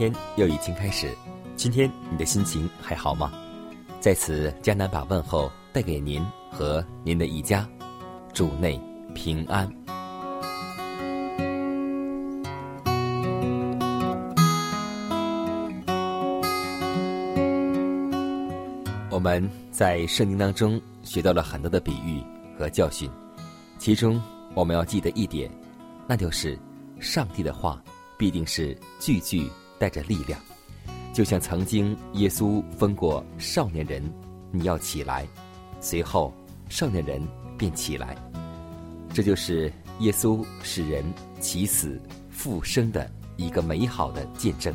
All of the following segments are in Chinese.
天又已经开始，今天你的心情还好吗？在此，江南把问候带给您和您的一家，主内平安。我们在圣经当中学到了很多的比喻和教训，其中我们要记得一点，那就是上帝的话必定是句句带着力量。就像曾经耶稣吩过少年人：“你要起来。”随后，少年人便起来。这就是耶稣使人起死复生的一个美好的见证。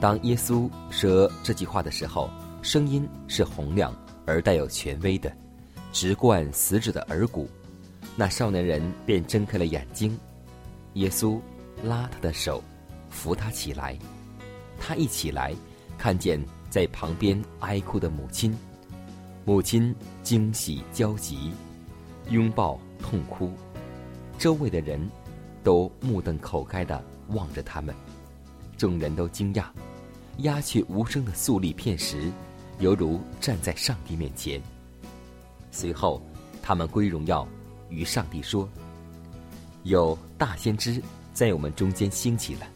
当耶稣说这句话的时候，声音是洪亮而带有权威的，直贯死者的耳骨。那少年人便睁开了眼睛，耶稣拉他的手，扶他起来。他一起来，看见在旁边哀哭的母亲，母亲惊喜焦急，拥抱痛哭，周围的人都目瞪口呆的望着他们，众人都惊讶，鸦雀无声的肃立片时，犹如站在上帝面前。随后，他们归荣耀与上帝说：“有大先知在我们中间兴起了。”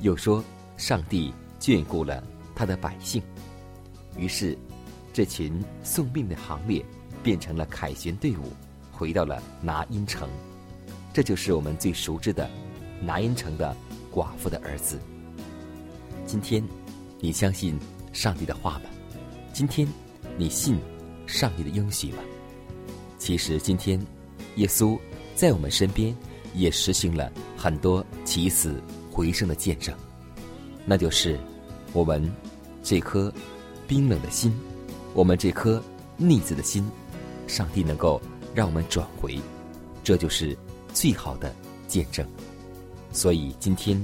又说。上帝眷顾了他的百姓，于是，这群送命的行列变成了凯旋队伍，回到了拿因城。这就是我们最熟知的拿因城的寡妇的儿子。今天，你相信上帝的话吗？今天，你信上帝的应许吗？其实，今天，耶稣在我们身边也实行了很多起死回生的见证。那就是我们这颗冰冷的心，我们这颗逆子的心，上帝能够让我们转回，这就是最好的见证。所以今天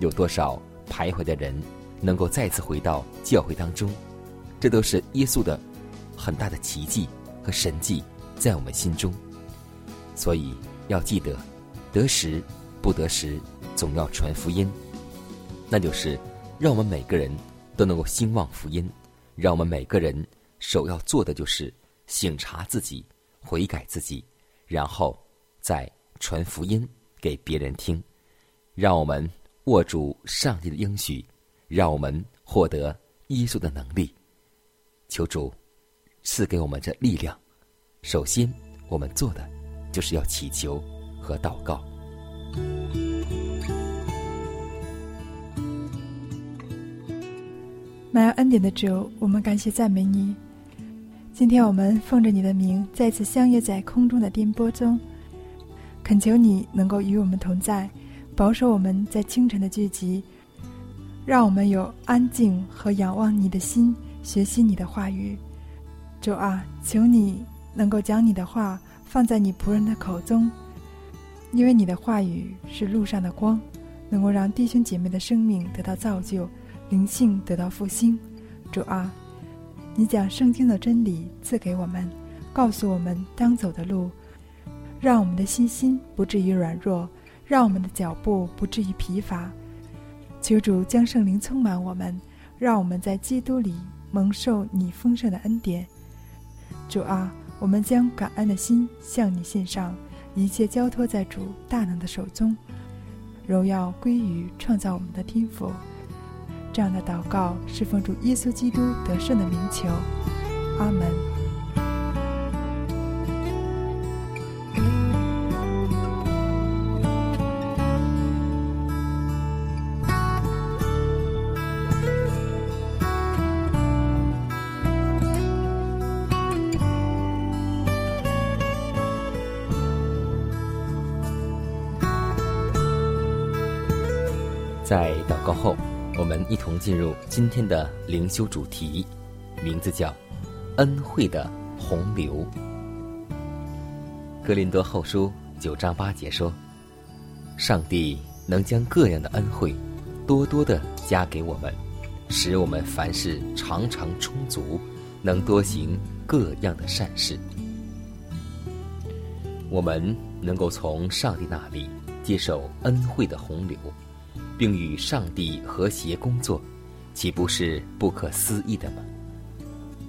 有多少徘徊的人能够再次回到教会当中，这都是耶稣的很大的奇迹和神迹在我们心中。所以要记得，得时不得时，总要传福音。那就是，让我们每个人都能够兴旺福音，让我们每个人首要做的就是醒察自己、悔改自己，然后再传福音给别人听，让我们握住上帝的应许，让我们获得耶稣的能力。求主赐给我们这力量。首先，我们做的就是要祈求和祷告。满有恩典的主，我们感谢赞美你。今天我们奉着你的名，再次相约在空中的颠簸中，恳求你能够与我们同在，保守我们在清晨的聚集，让我们有安静和仰望你的心，学习你的话语。主啊，求你能够将你的话放在你仆人的口中，因为你的话语是路上的光，能够让弟兄姐妹的生命得到造就，灵性得到复兴。主啊，你将圣经的真理赐给我们，告诉我们当走的路，让我们的信心不至于软弱，让我们的脚步不至于疲乏。求主将圣灵充满我们，让我们在基督里蒙受你丰盛的恩典。主啊，我们将感恩的心向你献上，一切交托在主大能的手中，荣耀归于创造我们的天父。这样的祷告是奉主耶稣基督得胜的名求，阿门。在祷告后，一同进入今天的灵修主题，名字叫“恩惠的洪流”。格林多后书九章八节说：“上帝能将各样的恩惠多多的加给我们，使我们凡事常常充足，能多行各样的善事。我们能够从上帝那里接受恩惠的洪流。”并与上帝和谐工作，岂不是不可思议的吗？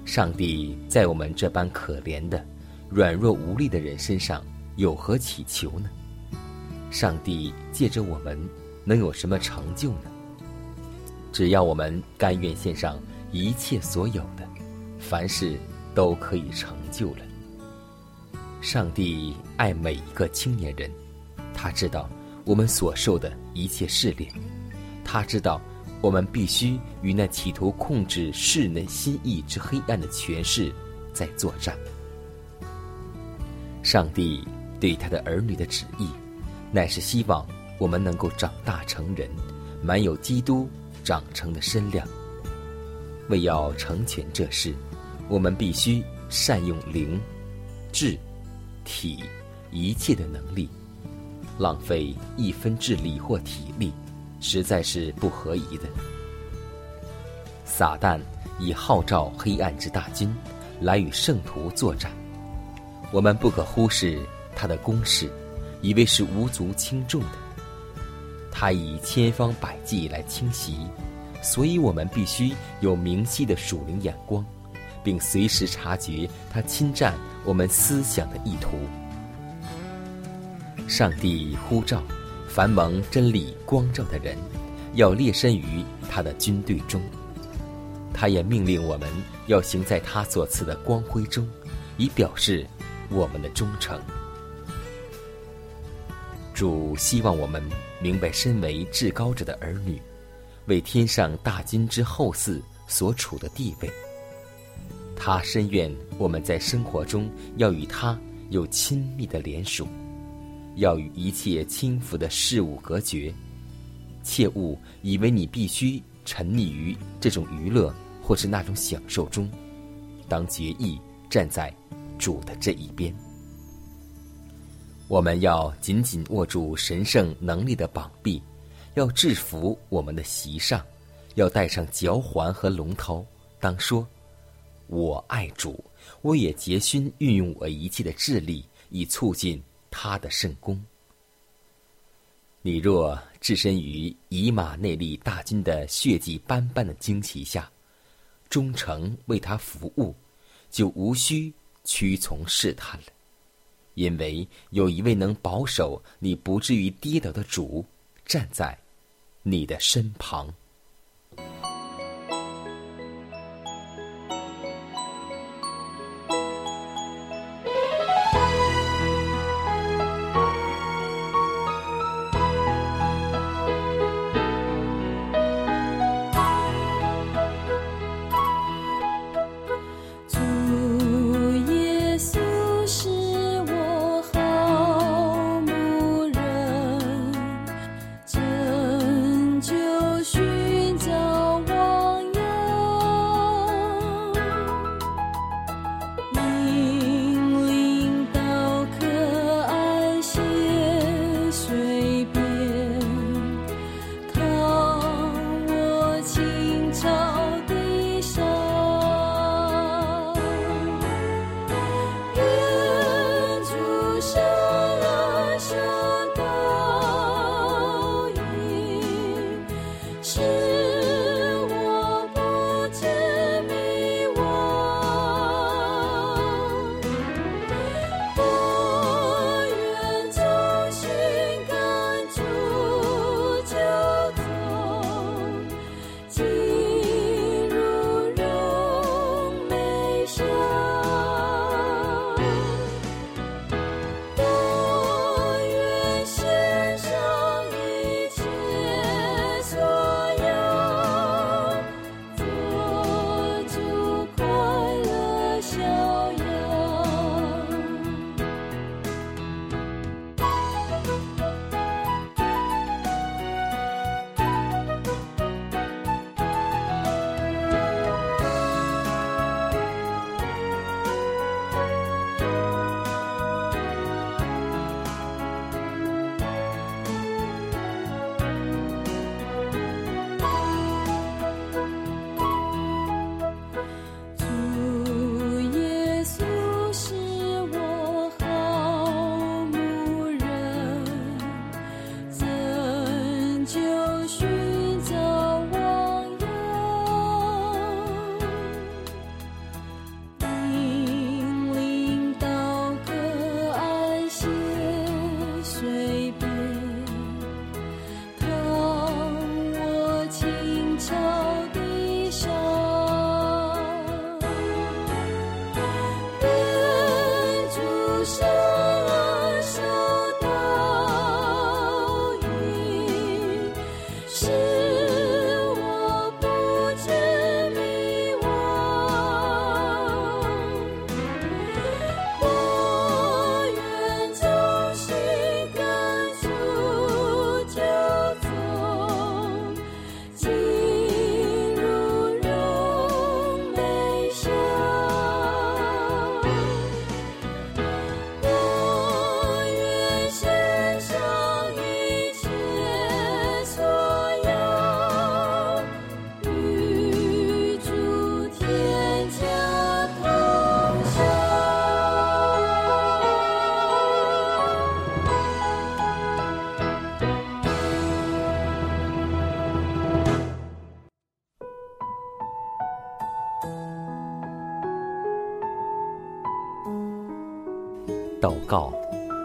上帝在我们这般可怜的、软弱无力的人身上有何祈求呢？上帝借着我们能有什么成就呢？只要我们甘愿献上一切所有的，凡事都可以成就了。上帝爱每一个青年人，他知道。我们所受的一切试炼，他知道我们必须与那企图控制世人心意之黑暗的权势在作战。上帝对他的儿女的旨意，乃是希望我们能够长大成人，满有基督长成的身量。为要成全这事，我们必须善用灵、智、体一切的能力。浪费一分智力或体力，实在是不合宜的。撒旦以号召黑暗之大军来与圣徒作战，我们不可忽视他的攻势，以为是无足轻重的。他以千方百计来侵袭，所以我们必须有明晰的属灵眼光，并随时察觉他侵占我们思想的意图。上帝呼召凡蒙真理光照的人，要列身于他的军队中。他也命令我们要行在他所赐的光辉中，以表示我们的忠诚。主希望我们明白，身为至高者的儿女，为天上大金之后嗣所处的地位。他深愿我们在生活中要与他有亲密的联属。要与一切轻浮的事物隔绝，切勿以为你必须沉溺于这种娱乐或是那种享受中。当决意站在主的这一边，我们要紧紧握住神圣能力的膀臂，要制服我们的席上，要戴上脚环和龙头。当说：“我爱主，我也竭心运用我一切的智力，以促进。”他的圣功。你若置身于以马内利大军的血迹斑斑的旌旗下，忠诚为他服务，就无需屈从试探了，因为有一位能保守你不至于跌倒的主站在你的身旁。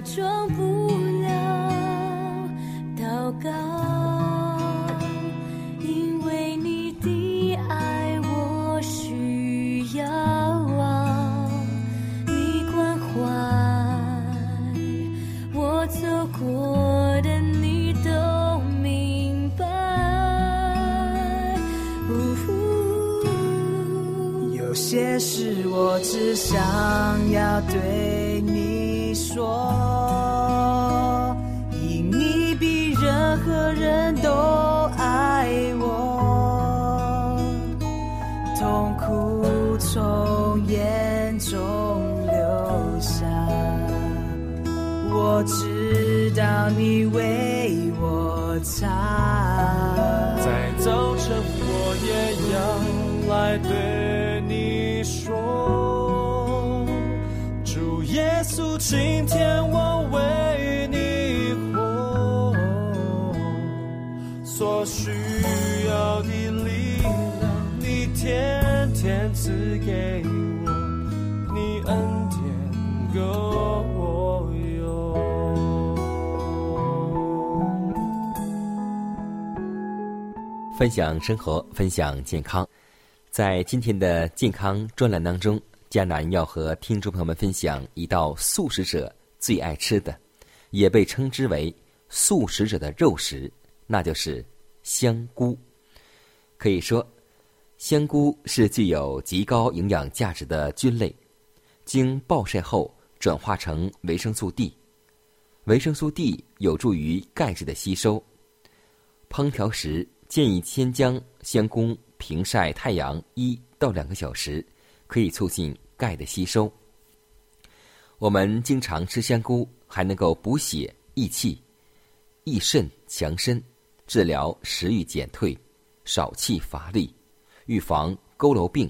我装稣，今天我为你活，所需要的力量，你天天赐给我，你恩典够用。分享生活，分享健康。在今天的健康专栏当中，迦南要和听众朋友们分享一道素食者最爱吃的，也被称之为素食者的肉食，那就是香菇。可以说，香菇是具有极高营养价值的菌类，经暴晒后转化成维生素 D，维生素 D 有助于钙质的吸收。烹调时建议先将香菇平晒太阳一到两个小时，可以促进钙的吸收。我们经常吃香菇，还能够补血益气、益肾强身，治疗食欲减退、少气乏力，预防佝偻病。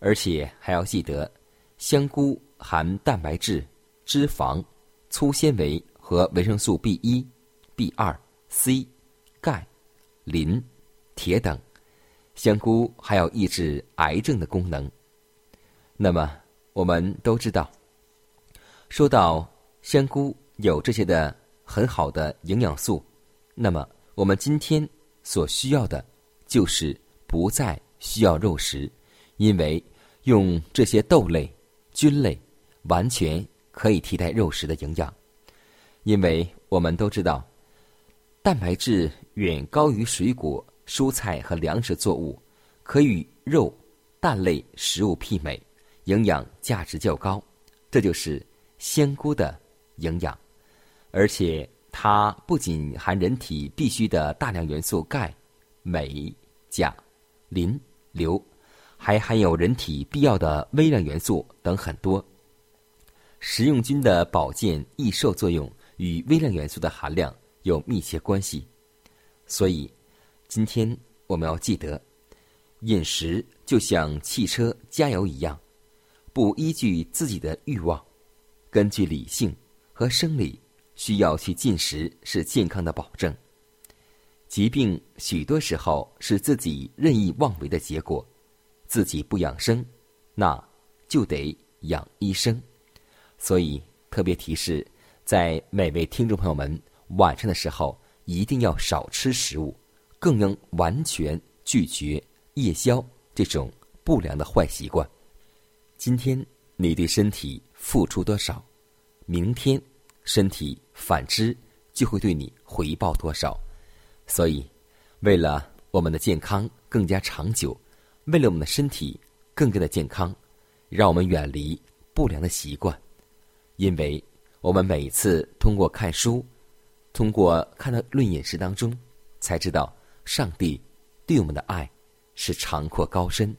而且还要记得，香菇含蛋白质、脂肪、粗纤维和维生素 B 一、B 二、C、钙、磷、铁等。香菇还有抑制癌症的功能。那么我们都知道，说到香菇有这些的很好的营养素，那么我们今天所需要的，就是不再需要肉食，因为用这些豆类、菌类，完全可以替代肉食的营养。因为我们都知道，蛋白质远高于水果。蔬菜和粮食作物可与肉、蛋类食物媲美，营养价值较高。这就是香菇的营养，而且它不仅含人体必需的大量元素钙、镁、钾、磷、硫，还含有人体必要的微量元素等很多。食用菌的保健益寿作用与微量元素的含量有密切关系，所以。今天我们要记得，饮食就像汽车加油一样，不依据自己的欲望，根据理性和生理需要去进食是健康的保证。疾病许多时候是自己任意妄为的结果，自己不养生，那就得养医生。所以特别提示，在每位听众朋友们晚上的时候一定要少吃食物，更应完全拒绝夜宵这种不良的坏习惯。今天你对身体付出多少，明天身体反之就会对你回报多少。所以，为了我们的健康更加长久，为了我们的身体更加的健康，让我们远离不良的习惯，因为。我们每次通过看书，通过看到《论饮食》当中，才知道上帝对我们的爱是长阔高深。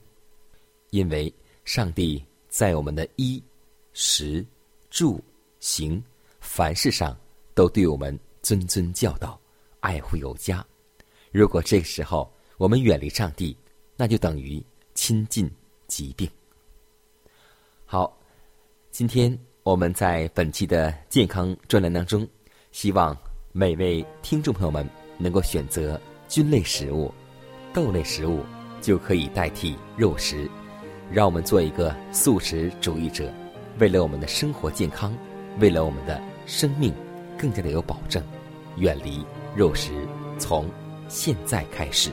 因为上帝在我们的衣、食、住、行凡事上都对我们谆谆教导，爱护有加。如果这个时候我们远离上帝，那就等于亲近疾病。好，今天。我们在本期的健康专栏当中，希望每位听众朋友们能够选择菌类食物、豆类食物，就可以代替肉食。让我们做一个素食主义者，为了我们的生活健康，为了我们的生命更加的有保证，远离肉食，从现在开始。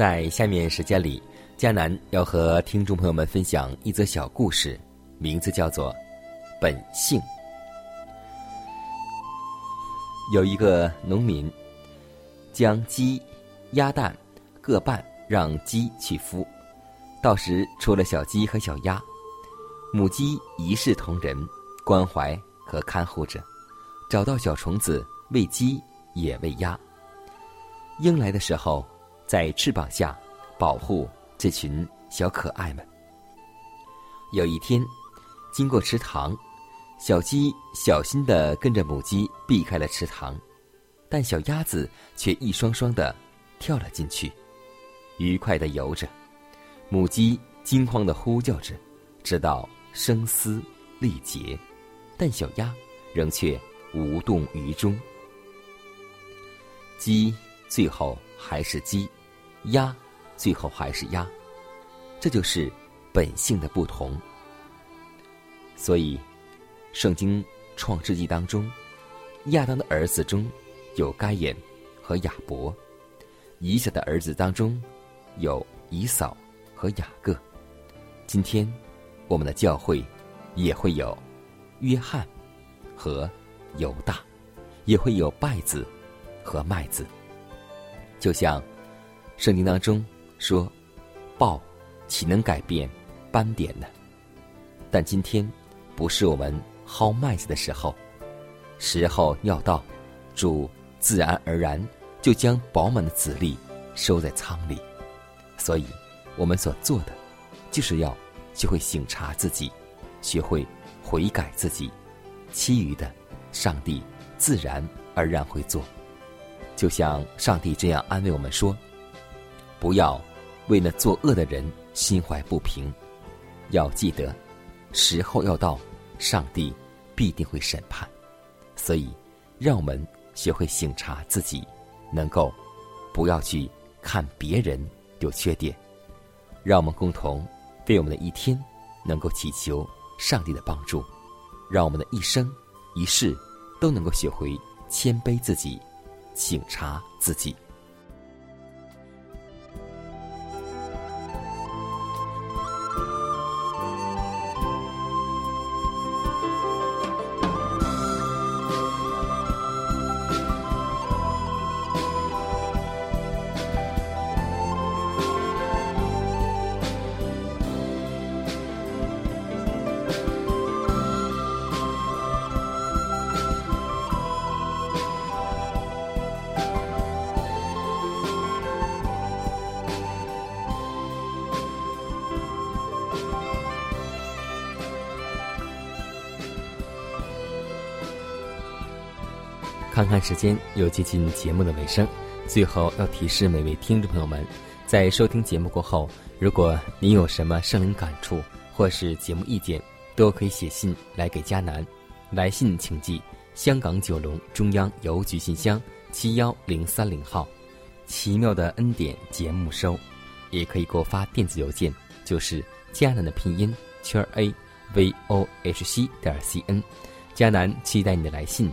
在下面时间里，迦南要和听众朋友们分享一则小故事，名字叫做《本性》。有一个农民将鸡、鸭蛋各半让鸡去孵，到时出了小鸡和小鸭，母鸡一视同仁，关怀和看护着，找到小虫子喂鸡也喂鸭。鹰来的时候，在翅膀下保护这群小可爱们。有一天，经过池塘。小鸡小心地跟着母鸡避开了池塘，但小鸭子却一双双地跳了进去，愉快地游着。母鸡惊慌地呼叫着，直到声嘶力竭，但小鸭仍却无动于衷。鸡最后还是鸡，鸭最后还是鸭，这就是本性的不同。所以。圣经创世纪当中，亚当的儿子中有该隐和亚伯；以撒的儿子当中有以扫和雅各。今天，我们的教会也会有约翰和犹大，也会有稗子和麦子。就像圣经当中说：“报岂能改变斑点呢？”但今天不是我们。薅麦子的时候，时候要到，主自然而然就将饱满的籽粒收在仓里。所以，我们所做的，就是要学会省察自己，学会悔改自己。其余的，上帝自然而然会做。就像上帝这样安慰我们说：“不要为那作恶的人心怀不平，要记得，时候要到。”上帝必定会审判，所以让我们学会省察自己，能够不要去看别人有缺点。让我们共同为我们的一天能够祈求上帝的帮助，让我们的一生一世都能够学会谦卑自己，省察自己。看看时间，又接近节目的尾声。最后要提示每位听众朋友们，在收听节目过后，如果您有什么生灵感触或是节目意见，都可以写信来给佳南。来信请寄香港九龙中央邮局信箱七幺零三零号。奇妙的恩典节目收，也可以给我发电子邮件，就是佳南的拼音圈 a v o h c 点 c n。佳南期待你的来信。